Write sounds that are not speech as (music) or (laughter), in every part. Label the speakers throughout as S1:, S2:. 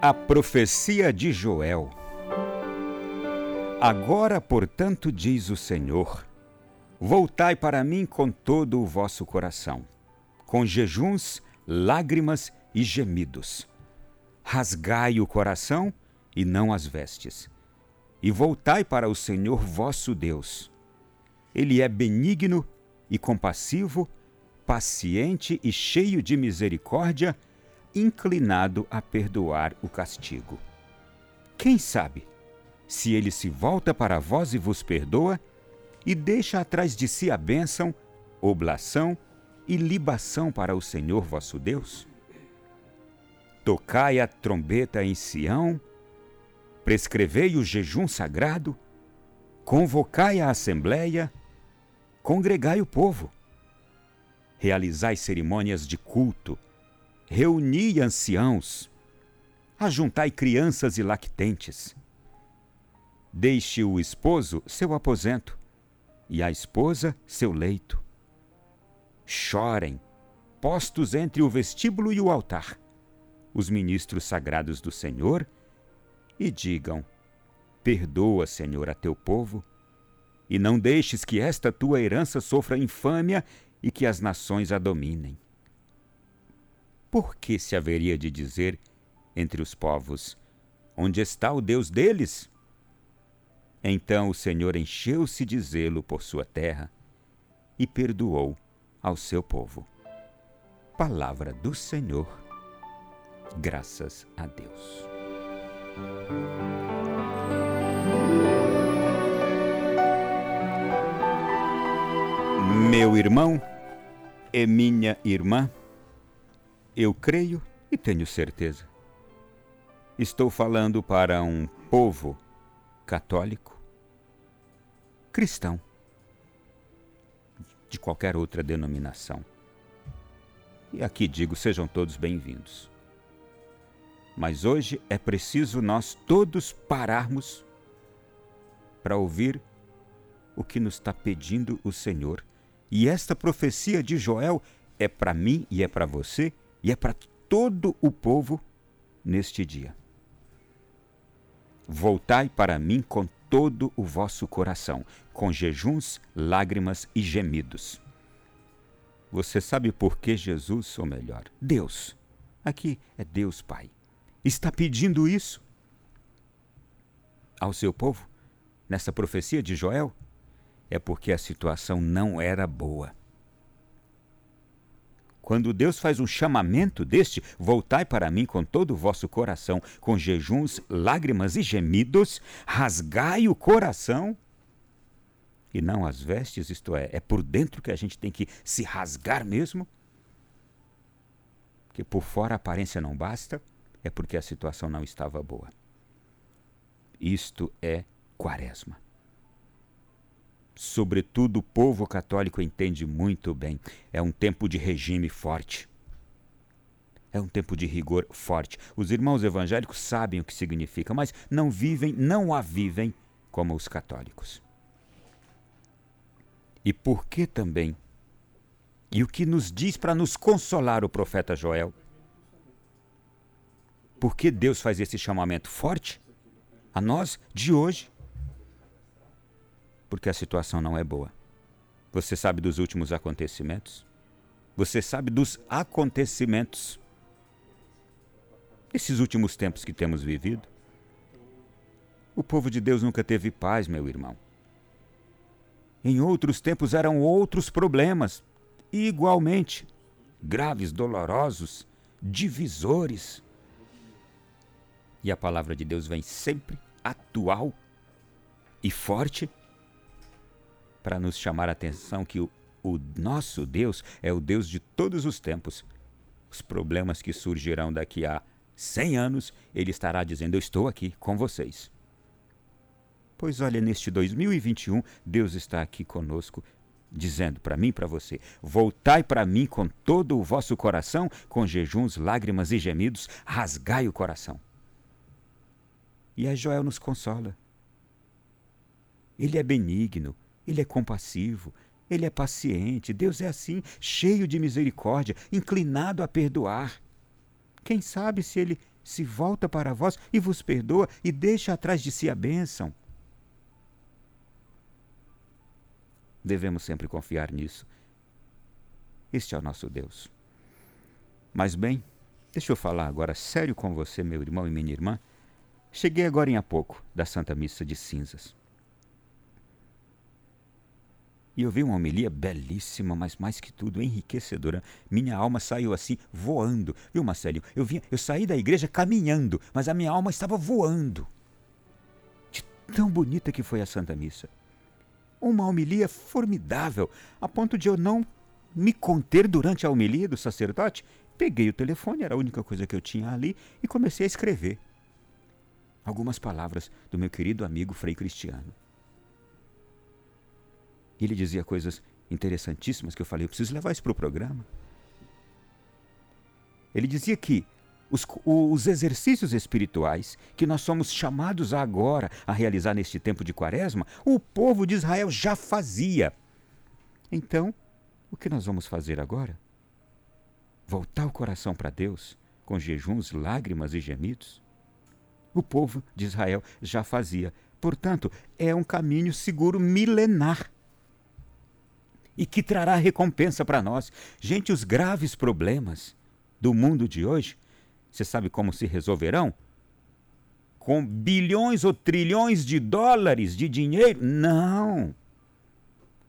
S1: A profecia de Joel. Agora, portanto, diz o Senhor: Voltai para mim com todo o vosso coração, com jejuns, lágrimas e gemidos. Rasgai o coração e não as vestes, e voltai para o Senhor vosso Deus. Ele é benigno e compassivo, paciente e cheio de misericórdia inclinado a perdoar o castigo. Quem sabe, se ele se volta para vós e vos perdoa, e deixa atrás de si a bênção, oblação e libação para o Senhor vosso Deus? Tocai a trombeta em Sião, prescrevei o jejum sagrado, convocai a assembleia, congregai o povo, realizai cerimônias de culto, reuni anciãos, ajuntai crianças e lactentes. Deixe o esposo seu aposento e a esposa seu leito. Chorem, postos entre o vestíbulo e o altar, os ministros sagrados do Senhor, e digam: Perdoa, Senhor, a teu povo, e não deixes que esta tua herança sofra infâmia e que as nações a dominem por que se haveria de dizer entre os povos: Onde está o Deus deles? Então o Senhor encheu-se de zelo por sua terra e perdoou ao seu povo. Palavra do Senhor. Graças a Deus. Meu irmão e minha irmã, eu creio e tenho certeza. Estou falando para um povo católico, cristão, de qualquer outra denominação. E aqui digo: sejam todos bem-vindos. Mas hoje é preciso nós todos pararmos para ouvir o que nos está pedindo o Senhor. E esta profecia de Joel é para mim e é para você e é para todo o povo neste dia. Voltai para mim com todo o vosso coração, com jejuns, lágrimas e gemidos. Você sabe por que Jesus, ou melhor, Deus, aqui é Deus Pai, está pedindo isso ao seu povo, nessa profecia de Joel? É porque a situação não era boa. Quando Deus faz um chamamento deste, voltai para mim com todo o vosso coração, com jejuns, lágrimas e gemidos, rasgai o coração e não as vestes, isto é, é por dentro que a gente tem que se rasgar mesmo. Que por fora a aparência não basta, é porque a situação não estava boa. Isto é quaresma sobretudo o povo católico entende muito bem. É um tempo de regime forte. É um tempo de rigor forte. Os irmãos evangélicos sabem o que significa, mas não vivem, não a vivem como os católicos. E por que também? E o que nos diz para nos consolar o profeta Joel? Por que Deus faz esse chamamento forte a nós de hoje? Porque a situação não é boa. Você sabe dos últimos acontecimentos? Você sabe dos acontecimentos desses últimos tempos que temos vivido? O povo de Deus nunca teve paz, meu irmão. Em outros tempos eram outros problemas, igualmente graves, dolorosos, divisores. E a palavra de Deus vem sempre atual e forte para nos chamar a atenção que o, o nosso Deus é o Deus de todos os tempos. Os problemas que surgirão daqui a 100 anos, ele estará dizendo: Eu estou aqui com vocês. Pois olha, neste 2021, Deus está aqui conosco, dizendo para mim e para você: Voltai para mim com todo o vosso coração, com jejuns, lágrimas e gemidos, rasgai o coração. E aí Joel nos consola. Ele é benigno, ele é compassivo, ele é paciente. Deus é assim, cheio de misericórdia, inclinado a perdoar. Quem sabe se ele se volta para vós e vos perdoa e deixa atrás de si a bênção. Devemos sempre confiar nisso. Este é o nosso Deus. Mas bem, deixa eu falar agora sério com você, meu irmão e minha irmã. Cheguei agora em há pouco da Santa Missa de Cinzas. E eu vi uma homilia belíssima, mas mais que tudo enriquecedora. Minha alma saiu assim voando. Viu, Marcelinho? Eu, vim, eu saí da igreja caminhando, mas a minha alma estava voando. De tão bonita que foi a Santa Missa. Uma homilia formidável, a ponto de eu não me conter durante a homilia do sacerdote. Peguei o telefone, era a única coisa que eu tinha ali, e comecei a escrever algumas palavras do meu querido amigo Frei Cristiano. E ele dizia coisas interessantíssimas que eu falei, eu preciso levar isso para o programa. Ele dizia que os, os, exercícios espirituais que nós somos chamados agora a realizar neste tempo de quaresma, o povo de Israel já fazia. Então, o que nós vamos fazer agora? Voltar o coração para Deus com jejuns, lágrimas e gemidos? O povo de Israel já fazia. Portanto, é um caminho seguro milenar e que trará recompensa para nós. Gente, os graves problemas do mundo de hoje, você sabe como se resolverão? Com bilhões ou trilhões de dólares de dinheiro? Não.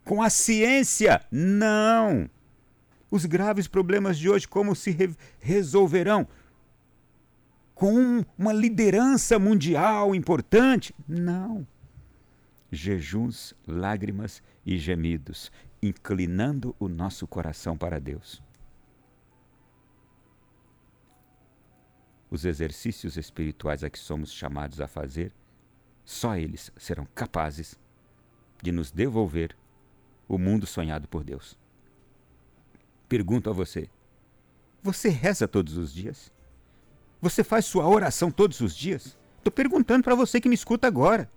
S1: Com a ciência? Não. Os graves problemas de hoje, como se re resolverão? Com uma liderança mundial importante? Não. Jejuns, lágrimas e gemidos inclinando o nosso coração para Deus. Os exercícios espirituais a que somos chamados a fazer, só eles serão capazes de nos devolver o mundo sonhado por Deus. Pergunto a você: você reza todos os dias? Você faz sua oração todos os dias? Estou perguntando para você que me escuta agora.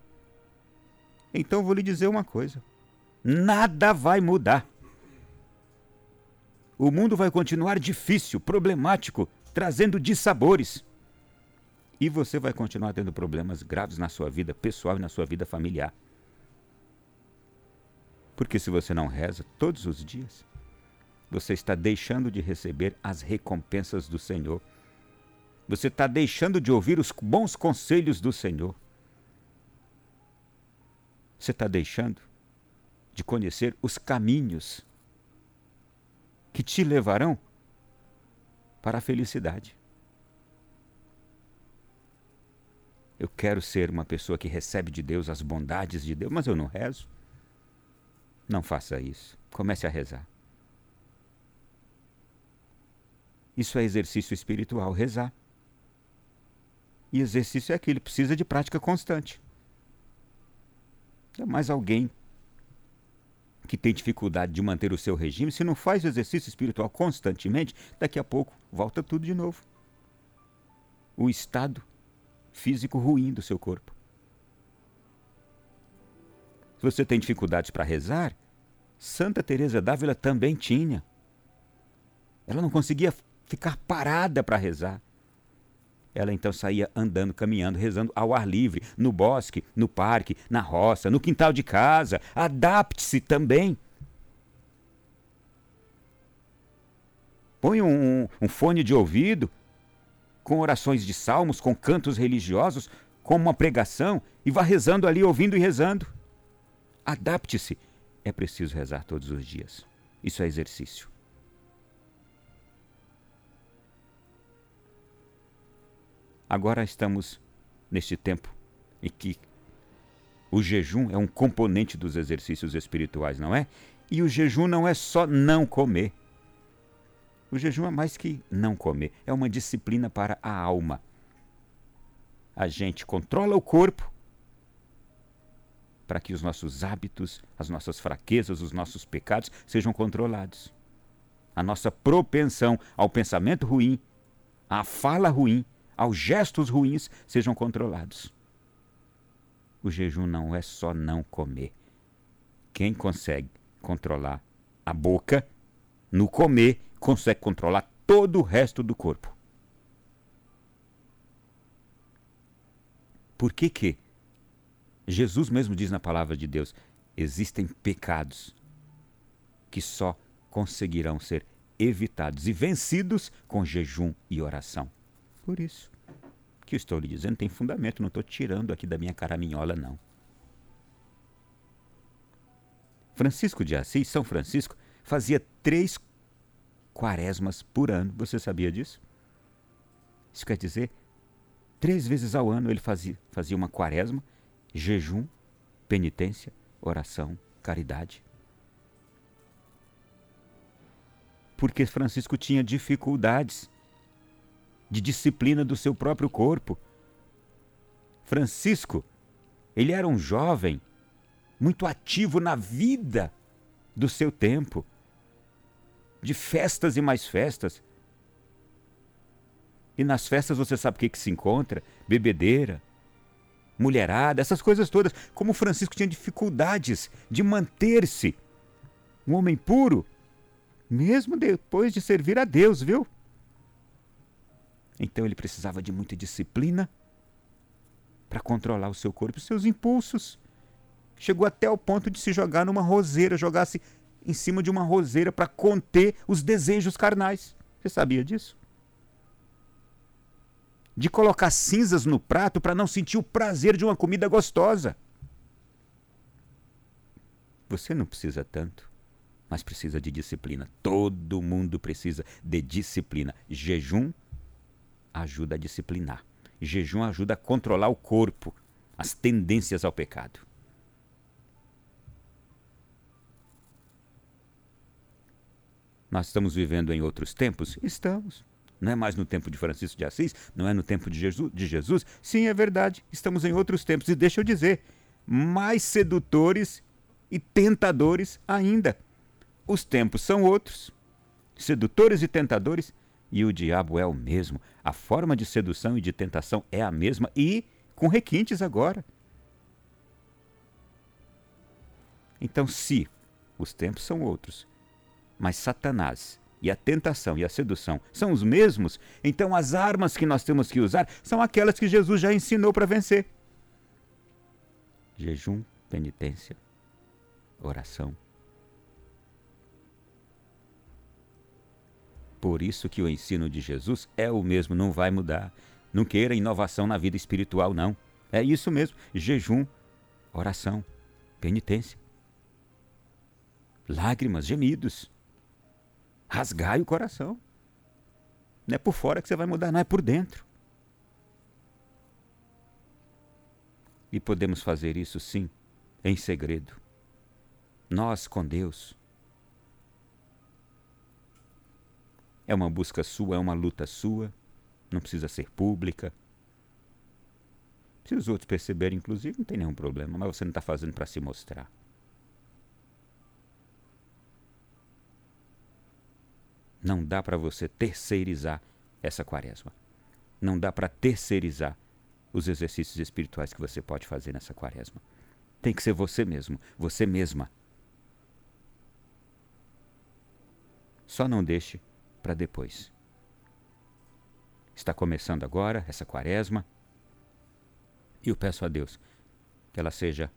S1: Então vou lhe dizer uma coisa: nada vai mudar. O mundo vai continuar difícil, problemático, trazendo dissabores. E você vai continuar tendo problemas graves na sua vida pessoal e na sua vida familiar. Porque se você não reza todos os dias, você está deixando de receber as recompensas do Senhor. Você está deixando de ouvir os bons conselhos do Senhor. Você está deixando de conhecer os caminhos que te levarão para a felicidade. Eu quero ser uma pessoa que recebe de Deus as bondades de Deus, mas eu não rezo. Não faça isso. Comece a rezar. Isso é exercício espiritual, rezar. E exercício é aquilo, precisa de prática constante. É mais alguém que tem dificuldade de manter o seu regime, se não faz o exercício espiritual constantemente, daqui a pouco volta tudo de novo. O estado físico ruim do seu corpo. Se você tem dificuldades para rezar, Santa Teresa d'Ávila também tinha. Ela não conseguia ficar parada para rezar. Ela então saía andando, caminhando, rezando ao ar livre, no bosque, no parque, na roça, no quintal de casa. Adapte-se também. Põe um, um, fone de ouvido com orações de salmos, com cantos religiosos, com uma pregação e vá rezando ali, ouvindo e rezando. Adapte-se. É preciso rezar todos os dias. Isso é exercício. Agora estamos neste tempo em que o jejum é um componente dos exercícios espirituais, não é? E o jejum não é só não comer. O jejum é mais que não comer, é uma disciplina para a alma. A gente controla o corpo para que os nossos hábitos, as nossas fraquezas, os nossos pecados sejam controlados. A nossa propensão ao pensamento ruim, à fala ruim, aos gestos ruins sejam controlados. O jejum não é só não comer. Quem consegue controlar a boca, no comer, consegue controlar todo o resto do corpo. Por que que? Jesus mesmo diz na palavra de Deus: existem pecados que só conseguirão ser evitados e vencidos com jejum e oração. Por isso que eu estou lhe dizendo tem fundamento, não estou tirando aqui da minha caraminhola, não. Francisco de Assis, São Francisco, fazia três quaresmas por ano. Você sabia disso? Isso quer dizer, três vezes ao ano ele fazia, fazia uma quaresma, jejum, penitência, oração, caridade. Porque Francisco tinha dificuldades de disciplina do seu próprio corpo. Francisco, ele era um jovem muito ativo na vida do seu tempo, de festas e mais festas. E nas festas você sabe o que, que se encontra? Bebedeira, mulherada, essas coisas todas. Como Francisco tinha dificuldades de manter-se um homem puro, mesmo depois de servir a Deus, viu? Então ele precisava de muita disciplina para controlar o seu corpo e seus impulsos. Chegou até o ponto de se jogar numa roseira, jogar-se em cima de uma roseira para conter os desejos carnais. Você sabia disso? De colocar cinzas no prato para não sentir o prazer de uma comida gostosa. Você não precisa tanto, mas precisa de disciplina. Todo mundo precisa de disciplina. Jejum ajuda a disciplinar. Jejum ajuda a controlar o corpo, as tendências ao pecado. Nós estamos vivendo em outros tempos? Estamos. Não é mais no tempo de Francisco de Assis, não é no tempo de Jesus, de Jesus. Sim, é verdade. Estamos em outros tempos. E deixa eu dizer, mais sedutores e tentadores ainda. Os tempos são outros, sedutores e tentadores, e o diabo é o mesmo. A forma de sedução e de tentação é a mesma e com requintes agora. Então, se os tempos são outros mas Satanás e a tentação e a sedução são os mesmos, então as armas que nós temos que usar são aquelas que Jesus já ensinou para vencer: jejum, penitência, oração. Por isso que o ensino de Jesus é o mesmo, não vai mudar. Não queira inovação na vida espiritual, não. É isso mesmo: jejum, oração, penitência, lágrimas, gemidos. Rasgai o coração. Não é por fora que você vai mudar, não é por dentro. E podemos fazer isso sim, em segredo. Nós com Deus. É uma busca sua, é uma luta sua, não precisa ser pública. Se os outros perceberem, inclusive, não tem nenhum problema, mas você não está fazendo para se mostrar. Não dá para você terceirizar essa quaresma. Não dá para terceirizar os exercícios espirituais que você pode fazer nessa quaresma. Tem que ser você mesmo, você mesma. Só não deixe para depois. Está começando agora essa quaresma e eu peço a Deus que ela seja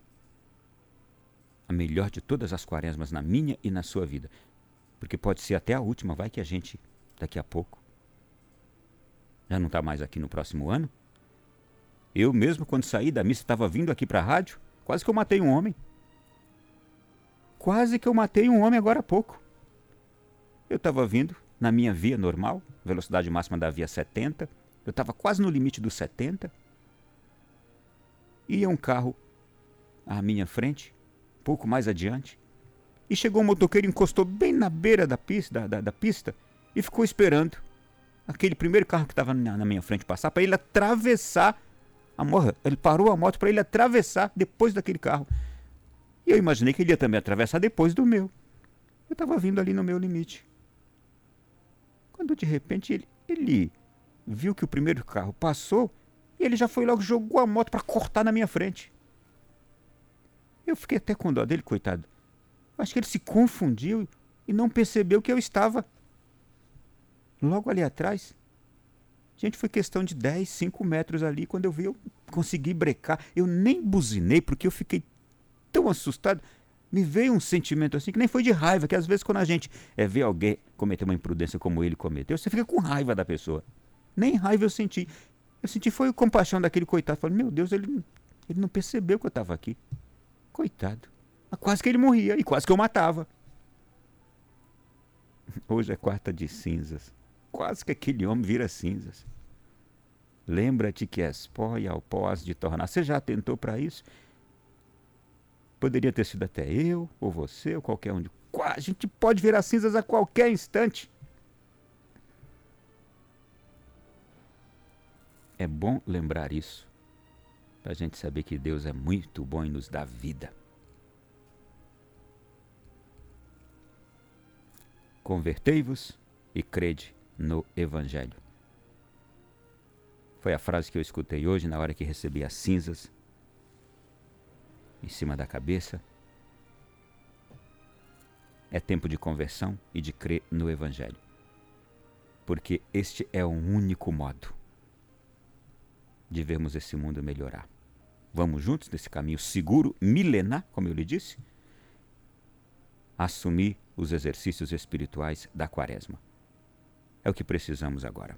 S1: a melhor de todas as quaresmas na minha e na sua vida. Porque pode ser até a última, vai que a gente, daqui a pouco, já não está mais aqui no próximo ano. Eu mesmo, quando saí da missa, estava vindo aqui para a rádio, quase que eu matei um homem. Quase que eu matei um homem agora há pouco. Eu estava vindo na minha via normal, velocidade máxima da via 70. Eu estava quase no limite dos 70. Ia um carro à minha frente, pouco mais adiante. E chegou um motoqueiro, encostou bem na beira da pista, da, da, da pista e ficou esperando aquele primeiro carro que estava na, na, minha frente passar para ele atravessar a moto. Ele parou a moto para ele atravessar depois daquele carro. E eu imaginei que ele ia também atravessar depois do meu. Eu estava vindo ali no meu limite. Quando de repente ele, ele viu que o primeiro carro passou e ele já foi logo jogou a moto para cortar na minha frente. Eu fiquei até com dó dele, coitado. Acho que ele se confundiu e não percebeu que eu estava logo ali atrás. Gente, foi questão de 10, 5 metros ali. Quando eu vi, eu consegui brecar. Eu nem buzinei porque eu fiquei tão assustado. Me veio um sentimento assim que nem foi de raiva, que às vezes quando a gente é, vê alguém cometer uma imprudência como ele cometeu, você fica com raiva da pessoa. Nem raiva eu senti. Eu senti foi compaixão daquele coitado. Falei, meu Deus, ele, ele não percebeu que eu estava aqui. Coitado. Quase que ele morria e quase que eu matava. (laughs) Hoje é quarta de cinzas. Quase que aquele homem vira cinzas. Lembra-te que és pó e ao pó has de tornar. Você já atentou para isso? Poderia ter sido até eu, ou você, ou qualquer um de. A gente pode virar cinzas a qualquer instante. É bom lembrar isso, para a gente saber que Deus é muito bom e nos dá vida. Convertei-vos e crede no Evangelho. Foi a frase que eu escutei hoje na hora que recebi as cinzas em cima da cabeça. É tempo de conversão e de crer no Evangelho. Porque este é o único modo de vermos esse mundo melhorar. Vamos juntos nesse caminho seguro, milenar, como eu lhe disse? Assumir os exercícios espirituais da Quaresma. É o que precisamos agora.